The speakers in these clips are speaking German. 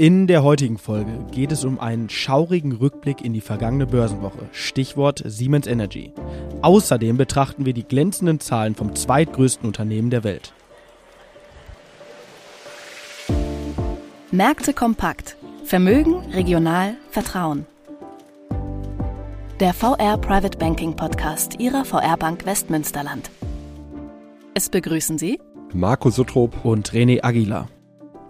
In der heutigen Folge geht es um einen schaurigen Rückblick in die vergangene Börsenwoche. Stichwort Siemens Energy. Außerdem betrachten wir die glänzenden Zahlen vom zweitgrößten Unternehmen der Welt. Märkte kompakt. Vermögen, regional, Vertrauen. Der VR Private Banking Podcast Ihrer VR Bank Westmünsterland. Es begrüßen Sie Marco Suttrop und René Aguilar.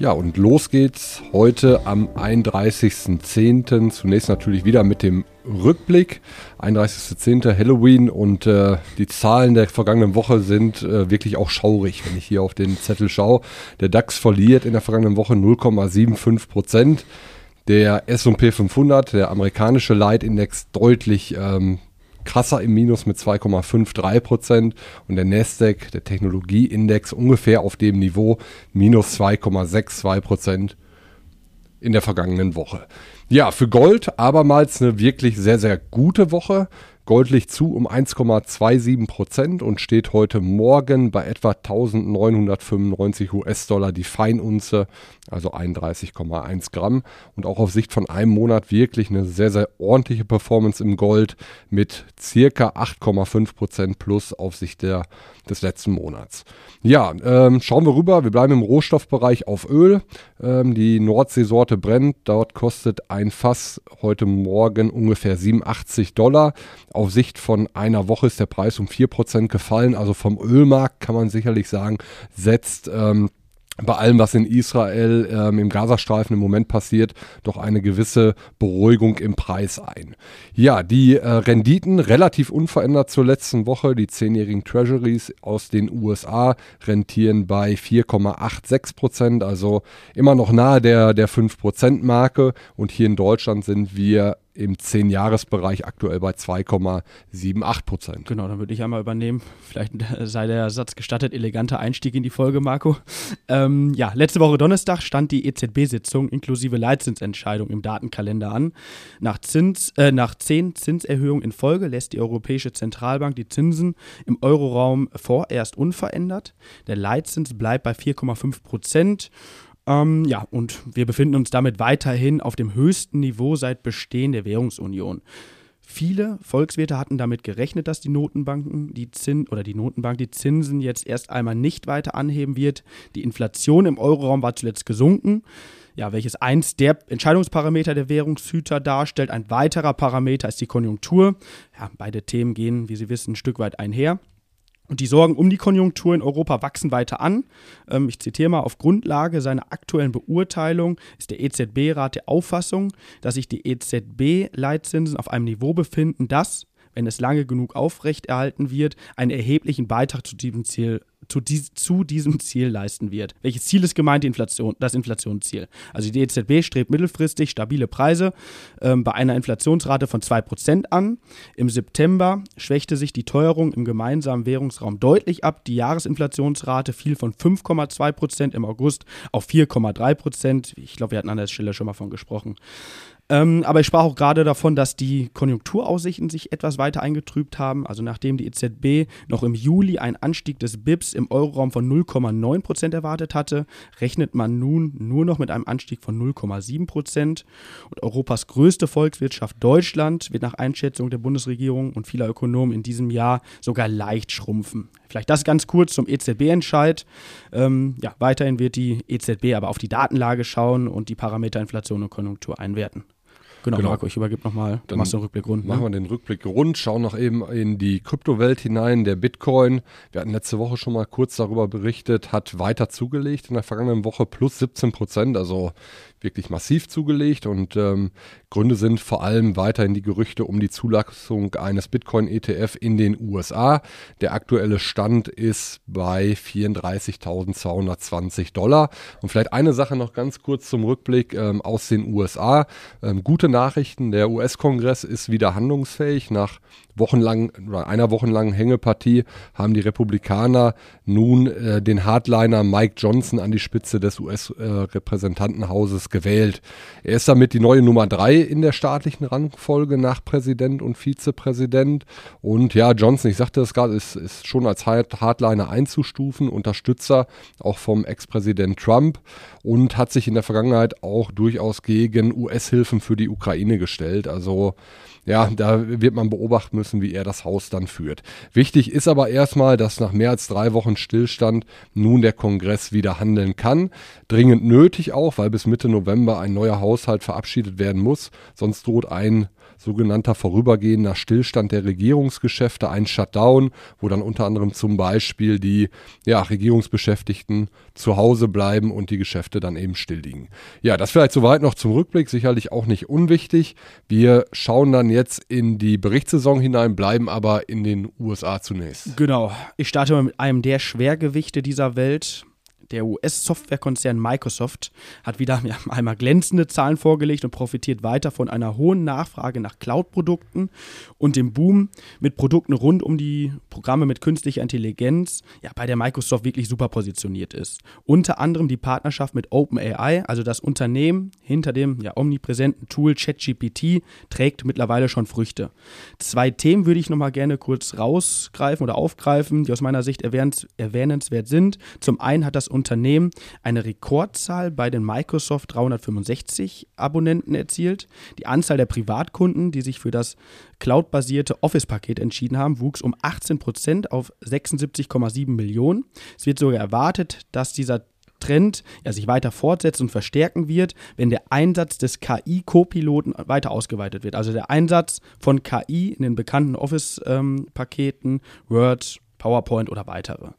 Ja, und los geht's heute am 31.10. Zunächst natürlich wieder mit dem Rückblick. 31.10. Halloween und äh, die Zahlen der vergangenen Woche sind äh, wirklich auch schaurig, wenn ich hier auf den Zettel schaue. Der DAX verliert in der vergangenen Woche 0,75 Prozent. Der S&P 500, der amerikanische Leitindex, deutlich ähm, krasser im Minus mit 2,53 Prozent und der Nasdaq, der Technologieindex, ungefähr auf dem Niveau minus 2,62 Prozent in der vergangenen Woche. Ja, für Gold abermals eine wirklich sehr, sehr gute Woche. Liegt zu um 1,27 Prozent und steht heute Morgen bei etwa 1995 US-Dollar die Feinunze, also 31,1 Gramm. Und auch auf Sicht von einem Monat wirklich eine sehr, sehr ordentliche Performance im Gold mit circa 8,5 Prozent plus auf Sicht der, des letzten Monats. Ja, ähm, schauen wir rüber. Wir bleiben im Rohstoffbereich auf Öl. Ähm, die Nordseesorte brennt. Dort kostet ein Fass heute Morgen ungefähr 87 Dollar. Auf Sicht von einer Woche ist der Preis um 4% gefallen. Also vom Ölmarkt kann man sicherlich sagen, setzt ähm, bei allem, was in Israel ähm, im Gazastreifen im Moment passiert, doch eine gewisse Beruhigung im Preis ein. Ja, die äh, Renditen relativ unverändert zur letzten Woche. Die zehnjährigen Treasuries aus den USA rentieren bei 4,86 Prozent, also immer noch nahe der, der 5 Prozent Marke. Und hier in Deutschland sind wir im 10-Jahres-Bereich aktuell bei 2,78 Prozent. Genau, dann würde ich einmal übernehmen. Vielleicht sei der Satz gestattet, eleganter Einstieg in die Folge, Marco. Ähm, ja, letzte Woche Donnerstag stand die EZB-Sitzung inklusive Leitzinsentscheidung im Datenkalender an. Nach, Zins, äh, nach zehn Zinserhöhungen in Folge lässt die Europäische Zentralbank die Zinsen im Euroraum vorerst unverändert. Der Leitzins bleibt bei 4,5 Prozent. Ähm, ja, und wir befinden uns damit weiterhin auf dem höchsten Niveau seit Bestehen der Währungsunion. Viele Volkswirte hatten damit gerechnet, dass die Notenbanken die Zin oder die Notenbank die Zinsen jetzt erst einmal nicht weiter anheben wird. Die Inflation im Euroraum war zuletzt gesunken. Ja, welches eins der Entscheidungsparameter der Währungshüter darstellt. Ein weiterer Parameter ist die Konjunktur. Ja, beide Themen gehen, wie Sie wissen, ein Stück weit einher. Und die Sorgen um die Konjunktur in Europa wachsen weiter an. Ähm, ich zitiere mal, auf Grundlage seiner aktuellen Beurteilung ist der EZB-Rat der Auffassung, dass sich die EZB-Leitzinsen auf einem Niveau befinden, das, wenn es lange genug aufrechterhalten wird, einen erheblichen Beitrag zu diesem Ziel zu, dies, zu, diesem Ziel leisten wird. Welches Ziel ist gemeint? Die Inflation, das Inflationsziel. Also die EZB strebt mittelfristig stabile Preise ähm, bei einer Inflationsrate von 2% an. Im September schwächte sich die Teuerung im gemeinsamen Währungsraum deutlich ab. Die Jahresinflationsrate fiel von 5,2% im August auf 4,3%. Ich glaube, wir hatten an der Stelle schon mal von gesprochen. Ähm, aber ich sprach auch gerade davon, dass die Konjunkturaussichten sich etwas weiter eingetrübt haben. Also nachdem die EZB noch im Juli einen Anstieg des BIPs im Euroraum von 0,9 Prozent erwartet hatte, rechnet man nun nur noch mit einem Anstieg von 0,7 Prozent. Und Europas größte Volkswirtschaft Deutschland wird nach Einschätzung der Bundesregierung und vieler Ökonomen in diesem Jahr sogar leicht schrumpfen. Vielleicht das ganz kurz zum EZB-Entscheid. Ähm, ja, weiterhin wird die EZB aber auf die Datenlage schauen und die Parameter Inflation und Konjunktur einwerten. Genau, genau. Marco, ich übergebe nochmal. Dann machst du den Rückblick rund. Ne? Machen wir den Rückblick rund, schauen noch eben in die Kryptowelt hinein. Der Bitcoin, wir hatten letzte Woche schon mal kurz darüber berichtet, hat weiter zugelegt in der vergangenen Woche plus 17 Prozent. Also wirklich massiv zugelegt und ähm, Gründe sind vor allem weiterhin die Gerüchte um die Zulassung eines Bitcoin-ETF in den USA. Der aktuelle Stand ist bei 34.220 Dollar. Und vielleicht eine Sache noch ganz kurz zum Rückblick ähm, aus den USA. Ähm, gute Nachrichten. Der US-Kongress ist wieder handlungsfähig. Nach wochenlang einer wochenlangen Hängepartie haben die Republikaner nun äh, den Hardliner Mike Johnson an die Spitze des US-Repräsentantenhauses äh, gewählt. Er ist damit die neue Nummer drei in der staatlichen Rangfolge nach Präsident und Vizepräsident. Und ja, Johnson, ich sagte es gerade, ist, ist schon als Hardliner einzustufen, Unterstützer auch vom Ex-Präsident Trump und hat sich in der Vergangenheit auch durchaus gegen US-Hilfen für die Ukraine gestellt. Also ja, da wird man beobachten müssen, wie er das Haus dann führt. Wichtig ist aber erstmal, dass nach mehr als drei Wochen Stillstand nun der Kongress wieder handeln kann. Dringend nötig auch, weil bis Mitte November ein neuer Haushalt verabschiedet werden muss. Sonst droht ein sogenannter vorübergehender Stillstand der Regierungsgeschäfte, ein Shutdown, wo dann unter anderem zum Beispiel die ja, Regierungsbeschäftigten zu Hause bleiben und die Geschäfte dann eben still liegen. Ja, das vielleicht soweit noch zum Rückblick, sicherlich auch nicht unwichtig. Wir schauen dann jetzt in die Berichtssaison hinein, bleiben aber in den USA zunächst. Genau, ich starte mit einem der Schwergewichte dieser Welt, der US-Softwarekonzern Microsoft hat wieder ja, einmal glänzende Zahlen vorgelegt und profitiert weiter von einer hohen Nachfrage nach Cloud-Produkten und dem Boom mit Produkten rund um die Programme mit künstlicher Intelligenz, ja, bei der Microsoft wirklich super positioniert ist. Unter anderem die Partnerschaft mit OpenAI, also das Unternehmen hinter dem ja, omnipräsenten Tool ChatGPT, trägt mittlerweile schon Früchte. Zwei Themen würde ich nochmal gerne kurz rausgreifen oder aufgreifen, die aus meiner Sicht erwähnenswert sind. Zum einen hat das Unternehmen eine Rekordzahl bei den Microsoft 365 Abonnenten erzielt. Die Anzahl der Privatkunden, die sich für das cloud-basierte Office-Paket entschieden haben, wuchs um 18 Prozent auf 76,7 Millionen. Es wird sogar erwartet, dass dieser Trend ja, sich weiter fortsetzt und verstärken wird, wenn der Einsatz des KI-Co-Piloten weiter ausgeweitet wird. Also der Einsatz von KI in den bekannten Office-Paketen, ähm, Word, PowerPoint oder weitere.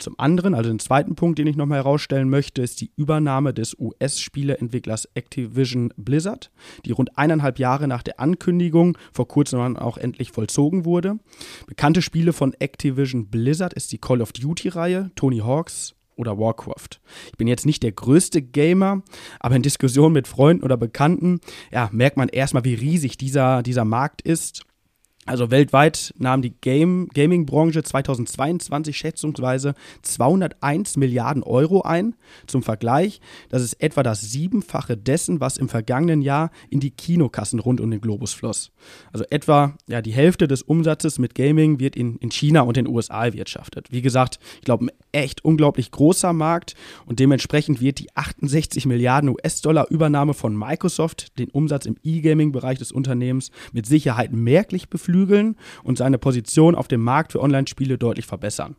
Zum anderen, also den zweiten Punkt, den ich nochmal herausstellen möchte, ist die Übernahme des US-Spieleentwicklers Activision Blizzard, die rund eineinhalb Jahre nach der Ankündigung vor kurzem auch endlich vollzogen wurde. Bekannte Spiele von Activision Blizzard ist die Call of Duty-Reihe, Tony Hawks, oder Warcraft. Ich bin jetzt nicht der größte Gamer, aber in Diskussionen mit Freunden oder Bekannten ja, merkt man erstmal, wie riesig dieser, dieser Markt ist also weltweit nahm die Game, Gaming-Branche 2022 schätzungsweise 201 Milliarden Euro ein. Zum Vergleich, das ist etwa das Siebenfache dessen, was im vergangenen Jahr in die Kinokassen rund um den Globus floss. Also etwa ja, die Hälfte des Umsatzes mit Gaming wird in, in China und den USA erwirtschaftet. Wie gesagt, ich glaube, echt unglaublich großer Markt und dementsprechend wird die 68 Milliarden US-Dollar Übernahme von Microsoft den Umsatz im E-Gaming-Bereich des Unternehmens mit Sicherheit merklich beflügeln und seine Position auf dem Markt für Online-Spiele deutlich verbessern.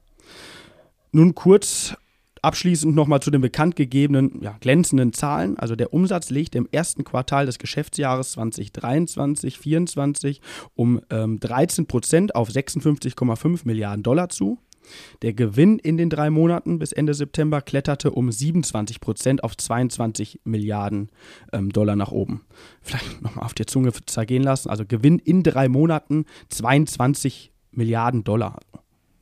Nun kurz Abschließend nochmal zu den bekannt gegebenen ja, glänzenden Zahlen. Also der Umsatz legte im ersten Quartal des Geschäftsjahres 2023-2024 um ähm, 13 Prozent auf 56,5 Milliarden Dollar zu. Der Gewinn in den drei Monaten bis Ende September kletterte um 27 Prozent auf 22 Milliarden ähm, Dollar nach oben. Vielleicht nochmal auf der Zunge zergehen lassen. Also Gewinn in drei Monaten 22 Milliarden Dollar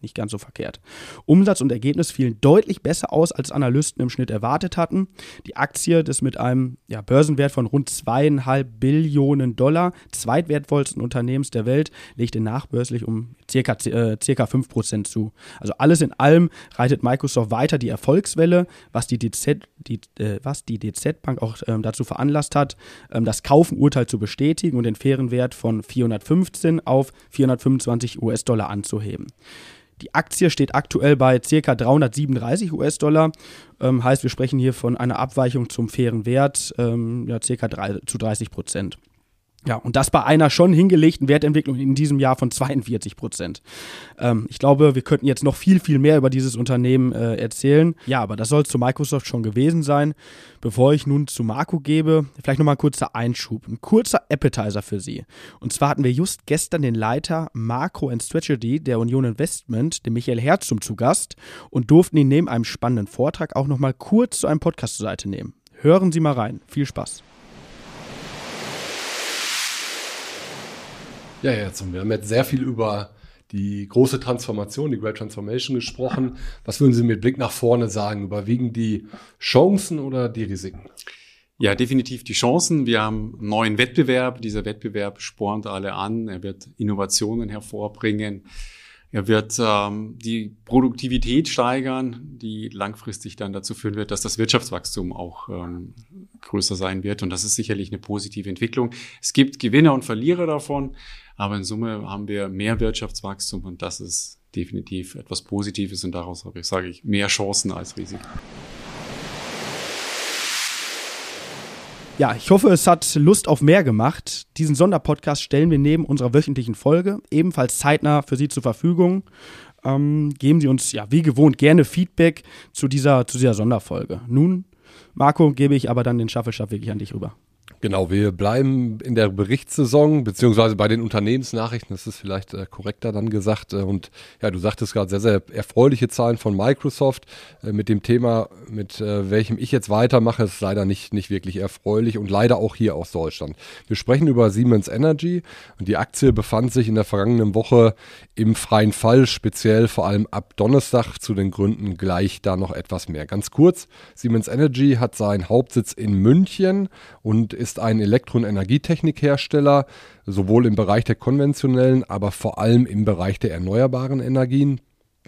nicht ganz so verkehrt. Umsatz und Ergebnis fielen deutlich besser aus, als Analysten im Schnitt erwartet hatten. Die Aktie des mit einem ja, Börsenwert von rund zweieinhalb Billionen Dollar zweitwertvollsten Unternehmens der Welt legte nachbörslich um circa, äh, circa 5% zu. Also alles in allem reitet Microsoft weiter die Erfolgswelle, was die DZ, die, äh, was die DZ Bank auch ähm, dazu veranlasst hat, ähm, das Kaufenurteil zu bestätigen und den fairen Wert von 415 auf 425 US-Dollar anzuheben. Die Aktie steht aktuell bei ca. 337 US-Dollar. Ähm, heißt, wir sprechen hier von einer Abweichung zum fairen Wert, ähm, ja, ca. Zu 30 Prozent. Ja, und das bei einer schon hingelegten Wertentwicklung in diesem Jahr von 42 Prozent. Ähm, ich glaube, wir könnten jetzt noch viel, viel mehr über dieses Unternehmen äh, erzählen. Ja, aber das soll es zu Microsoft schon gewesen sein. Bevor ich nun zu Marco gebe, vielleicht nochmal ein kurzer Einschub, ein kurzer Appetizer für Sie. Und zwar hatten wir just gestern den Leiter Makro and Strategy der Union Investment, den Michael Herzum, zu Gast und durften ihn neben einem spannenden Vortrag auch nochmal kurz zu einem Podcast zur Seite nehmen. Hören Sie mal rein. Viel Spaß. Ja, ja, jetzt, wir haben jetzt sehr viel über die große Transformation, die Great Transformation gesprochen. Was würden Sie mit Blick nach vorne sagen? Überwiegen die Chancen oder die Risiken? Ja, definitiv die Chancen. Wir haben einen neuen Wettbewerb. Dieser Wettbewerb spornt alle an. Er wird Innovationen hervorbringen. Er wird ähm, die Produktivität steigern, die langfristig dann dazu führen wird, dass das Wirtschaftswachstum auch ähm, größer sein wird. Und das ist sicherlich eine positive Entwicklung. Es gibt Gewinner und Verlierer davon, aber in Summe haben wir mehr Wirtschaftswachstum und das ist definitiv etwas Positives und daraus habe ich, sage ich, mehr Chancen als Risiken. Ja, ich hoffe, es hat Lust auf mehr gemacht. Diesen Sonderpodcast stellen wir neben unserer wöchentlichen Folge ebenfalls zeitnah für Sie zur Verfügung. Ähm, geben Sie uns ja wie gewohnt gerne Feedback zu dieser, zu dieser Sonderfolge. Nun, Marco, gebe ich aber dann den Staffelstab wirklich an dich rüber. Genau, wir bleiben in der Berichtssaison, beziehungsweise bei den Unternehmensnachrichten, das ist vielleicht äh, korrekter dann gesagt. Äh, und ja, du sagtest gerade sehr, sehr erfreuliche Zahlen von Microsoft. Äh, mit dem Thema, mit äh, welchem ich jetzt weitermache, ist leider nicht, nicht wirklich erfreulich und leider auch hier aus Deutschland. Wir sprechen über Siemens Energy und die Aktie befand sich in der vergangenen Woche im freien Fall, speziell vor allem ab Donnerstag. Zu den Gründen gleich da noch etwas mehr. Ganz kurz, Siemens Energy hat seinen Hauptsitz in München und ist ein Elektro- und Energietechnikhersteller, sowohl im Bereich der konventionellen, aber vor allem im Bereich der erneuerbaren Energien.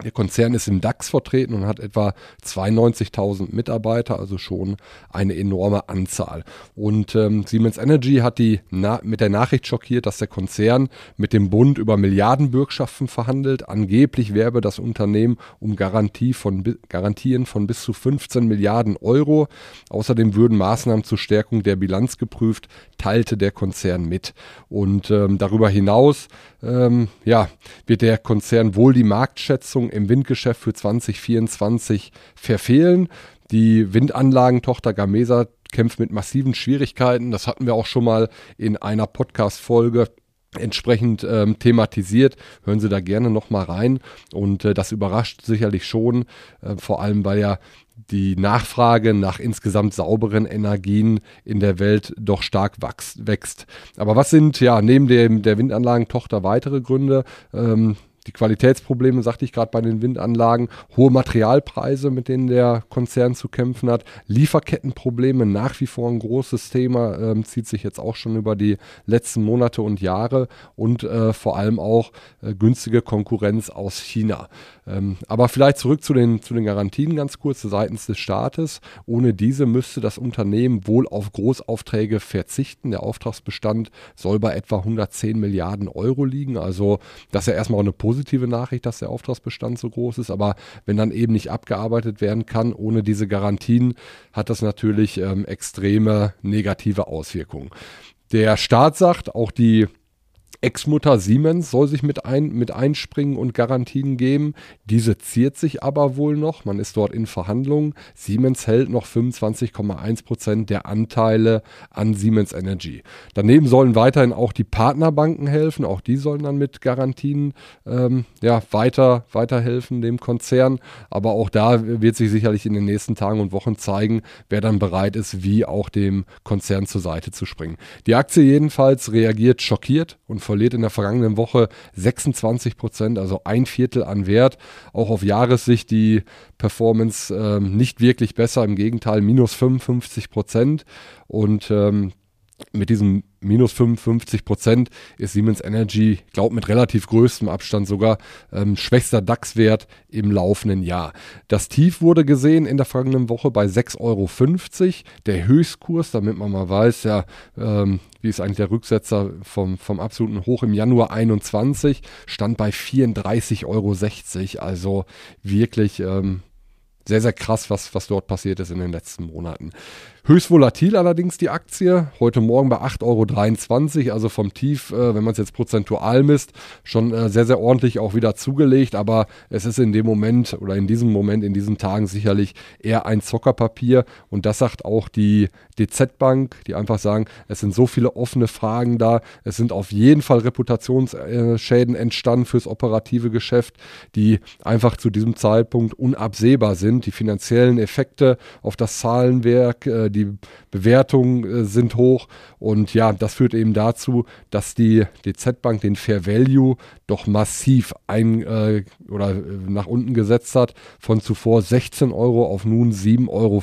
Der Konzern ist im DAX vertreten und hat etwa 92.000 Mitarbeiter, also schon eine enorme Anzahl. Und ähm, Siemens Energy hat die mit der Nachricht schockiert, dass der Konzern mit dem Bund über Milliardenbürgschaften verhandelt. Angeblich werbe das Unternehmen um Garantie von, Garantien von bis zu 15 Milliarden Euro. Außerdem würden Maßnahmen zur Stärkung der Bilanz geprüft, teilte der Konzern mit. Und ähm, darüber hinaus ähm, ja, wird der Konzern wohl die Marktschätzung im Windgeschäft für 2024 verfehlen. Die Windanlagentochter Gamesa kämpft mit massiven Schwierigkeiten. Das hatten wir auch schon mal in einer Podcast-Folge entsprechend ähm, thematisiert. Hören Sie da gerne nochmal rein. Und äh, das überrascht sicherlich schon, äh, vor allem weil ja die Nachfrage nach insgesamt sauberen Energien in der Welt doch stark wächst. Aber was sind ja neben dem, der Windanlagentochter weitere Gründe? Ähm, die Qualitätsprobleme, sagte ich gerade bei den Windanlagen, hohe Materialpreise, mit denen der Konzern zu kämpfen hat, Lieferkettenprobleme, nach wie vor ein großes Thema, ähm, zieht sich jetzt auch schon über die letzten Monate und Jahre und äh, vor allem auch äh, günstige Konkurrenz aus China. Ähm, aber vielleicht zurück zu den, zu den Garantien ganz kurz seitens des Staates. Ohne diese müsste das Unternehmen wohl auf Großaufträge verzichten. Der Auftragsbestand soll bei etwa 110 Milliarden Euro liegen. Also das ist ja erstmal eine positive Nachricht, dass der Auftragsbestand so groß ist. Aber wenn dann eben nicht abgearbeitet werden kann ohne diese Garantien, hat das natürlich ähm, extreme negative Auswirkungen. Der Staat sagt, auch die Ex-Mutter Siemens soll sich mit, ein, mit einspringen und Garantien geben. Diese ziert sich aber wohl noch. Man ist dort in Verhandlungen. Siemens hält noch 25,1 Prozent der Anteile an Siemens Energy. Daneben sollen weiterhin auch die Partnerbanken helfen. Auch die sollen dann mit Garantien ähm, ja, weiter, weiterhelfen dem Konzern. Aber auch da wird sich sicherlich in den nächsten Tagen und Wochen zeigen, wer dann bereit ist, wie auch dem Konzern zur Seite zu springen. Die Aktie jedenfalls reagiert schockiert und verliert in der vergangenen Woche 26 Prozent, also ein Viertel an Wert. Auch auf Jahressicht die Performance ähm, nicht wirklich besser, im Gegenteil minus 55 Prozent. Und ähm, mit diesem minus 55 Prozent ist Siemens Energy, glaube mit relativ größtem Abstand sogar ähm, schwächster DAX-Wert im laufenden Jahr. Das Tief wurde gesehen in der vergangenen Woche bei 6,50 Euro. Der Höchstkurs, damit man mal weiß, ja, ähm, wie ist eigentlich der Rücksetzer vom, vom absoluten Hoch im Januar 21, stand bei 34,60 Euro. Also wirklich ähm, sehr, sehr krass, was, was dort passiert ist in den letzten Monaten. Höchst volatil allerdings die Aktie. Heute Morgen bei 8,23 Euro, also vom Tief, äh, wenn man es jetzt prozentual misst, schon äh, sehr, sehr ordentlich auch wieder zugelegt. Aber es ist in dem Moment oder in diesem Moment, in diesen Tagen sicherlich eher ein Zockerpapier. Und das sagt auch die DZ Bank, die einfach sagen, es sind so viele offene Fragen da. Es sind auf jeden Fall Reputationsschäden entstanden fürs operative Geschäft, die einfach zu diesem Zeitpunkt unabsehbar sind. Die finanziellen Effekte auf das Zahlenwerk, äh, die Bewertungen äh, sind hoch und ja, das führt eben dazu, dass die DZ Bank den Fair Value doch massiv ein äh, oder äh, nach unten gesetzt hat, von zuvor 16 Euro auf nun 7,50 Euro.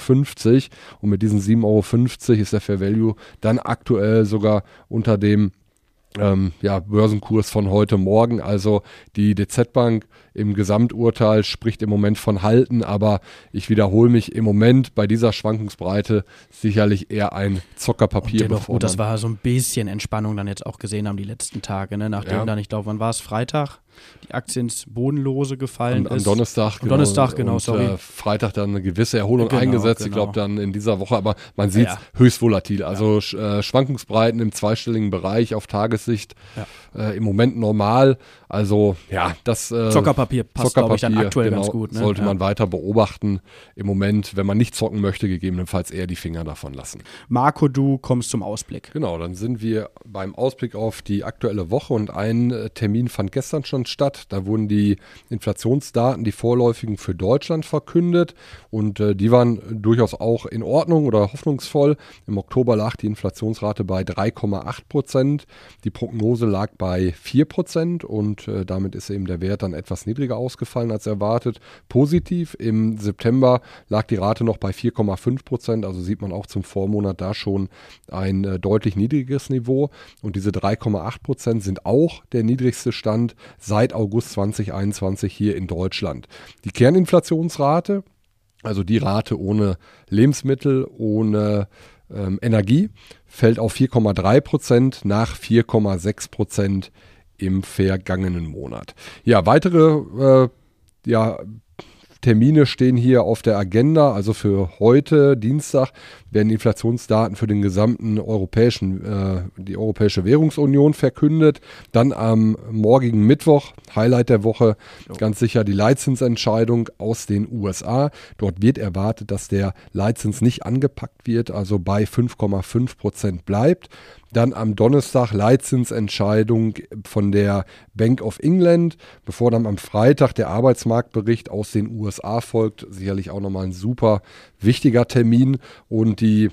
Und mit diesen 7,50 Euro ist der Fair Value dann aktuell sogar unter dem ähm, ja, Börsenkurs von heute Morgen. Also die DZ Bank im Gesamturteil spricht im Moment von Halten, aber ich wiederhole mich im Moment bei dieser Schwankungsbreite sicherlich eher ein Zockerpapier. Und dennoch, gut, das war so ein bisschen Entspannung dann jetzt auch gesehen haben die letzten Tage, ne? nachdem ja. dann, ich glaube, wann war es, Freitag? Die Aktie ins Bodenlose gefallen am, ist. Am Donnerstag, am genau. Donnerstag, genau, und, sorry. Äh, Freitag dann eine gewisse Erholung genau, eingesetzt, genau. ich glaube dann in dieser Woche, aber man sieht es ja. höchst volatil. Also ja. äh, Schwankungsbreiten im zweistelligen Bereich auf Tagessicht ja. äh, im Moment normal. Also ja, das äh, Zockerpapier passt, Zockerpapier, ich, dann aktuell genau, ganz gut. Ne? Sollte man weiter beobachten. Im Moment, wenn man nicht zocken möchte, gegebenenfalls eher die Finger davon lassen. Marco, du kommst zum Ausblick. Genau, dann sind wir beim Ausblick auf die aktuelle Woche und ein äh, Termin fand gestern schon statt. Da wurden die Inflationsdaten, die vorläufigen für Deutschland verkündet und äh, die waren durchaus auch in Ordnung oder hoffnungsvoll. Im Oktober lag die Inflationsrate bei 3,8 Prozent, die Prognose lag bei 4 Prozent und äh, damit ist eben der Wert dann etwas niedriger ausgefallen als erwartet. Positiv im September lag die Rate noch bei 4,5 Prozent, also sieht man auch zum Vormonat da schon ein äh, deutlich niedriges Niveau und diese 3,8 Prozent sind auch der niedrigste Stand seit August 2021 hier in Deutschland. Die Kerninflationsrate, also die Rate ohne Lebensmittel, ohne ähm, Energie, fällt auf 4,3 Prozent nach 4,6 Prozent im vergangenen Monat. Ja, weitere äh, ja, Termine stehen hier auf der Agenda. Also für heute, Dienstag, werden Inflationsdaten für den gesamten europäischen, äh, die Europäische Währungsunion verkündet. Dann am morgigen Mittwoch, Highlight der Woche, ganz sicher die Leitzinsentscheidung aus den USA. Dort wird erwartet, dass der Leitzins nicht angepackt wird, also bei 5,5 Prozent bleibt. Dann am Donnerstag Leitzinsentscheidung von der Bank of England, bevor dann am Freitag der Arbeitsmarktbericht aus den USA folgt. Sicherlich auch nochmal ein super wichtiger Termin und die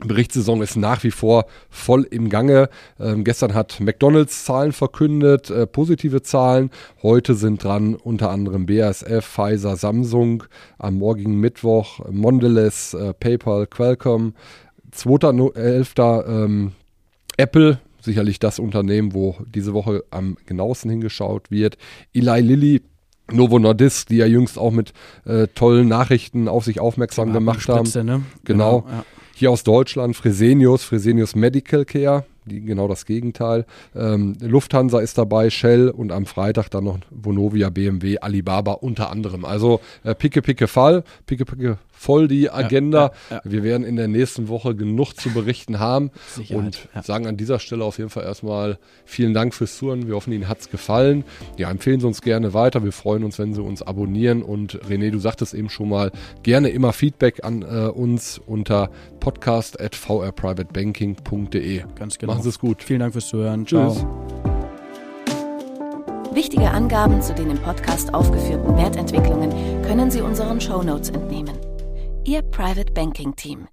Berichtssaison ist nach wie vor voll im Gange. Ähm, gestern hat McDonald's Zahlen verkündet, äh, positive Zahlen. Heute sind dran unter anderem BASF, Pfizer, Samsung. Am morgigen Mittwoch Mondelez, äh, PayPal, Qualcomm. 2.11. Ähm, Apple, sicherlich das Unternehmen, wo diese Woche am genauesten hingeschaut wird. Eli Lilly, Novo Nordisk, die ja jüngst auch mit äh, tollen Nachrichten auf sich aufmerksam ja, gemacht haben. Ne? Genau. genau ja. Hier aus Deutschland Fresenius, Fresenius Medical Care, die, genau das Gegenteil. Ähm, Lufthansa ist dabei, Shell und am Freitag dann noch Vonovia, BMW, Alibaba unter anderem. Also äh, picke, picke Fall, picke, picke voll die Agenda. Ja, ja, ja. Wir werden in der nächsten Woche genug zu berichten haben Sicherheit, und sagen an dieser Stelle auf jeden Fall erstmal vielen Dank fürs Zuhören. Wir hoffen, Ihnen hat es gefallen. Ja, empfehlen Sie uns gerne weiter. Wir freuen uns, wenn Sie uns abonnieren. Und René, du sagtest eben schon mal, gerne immer Feedback an äh, uns unter podcast.vrprivatebanking.de. Ganz genau. Machen Sie es gut. Vielen Dank fürs Zuhören. Tschüss. Ciao. Wichtige Angaben zu den im Podcast aufgeführten Wertentwicklungen können Sie unseren Shownotes entnehmen. Ihr Private Banking Team.